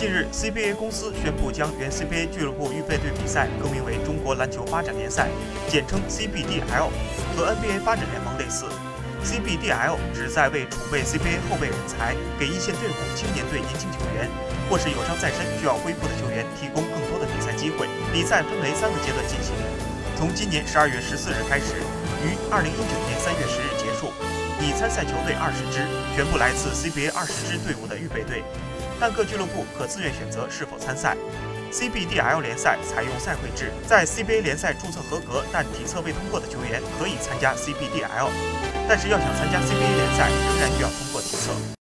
近日，CBA 公司宣布将原 CBA 俱乐部预备队比赛更名为中国篮球发展联赛，简称 CBDL，和 NBA 发展联盟类似。CBDL 旨在为储备 CBA 后备人才、给一线队伍、青年队年轻球员，或是有伤在身需要恢复的球员提供更多的比赛机会。比赛分为三个阶段进行，从今年十二月十四日开始，于二零一九年三月十日结束。已参赛球队二十支，全部来自 CBA 二十支队伍的预备队，但各俱乐部可自愿选择是否参赛。CBDL 联赛采用赛会制，在 CBA 联赛注册合格但体测未通过的球员可以参加 CBDL，但是要想参加 CBA 联赛，仍然需要通过体测。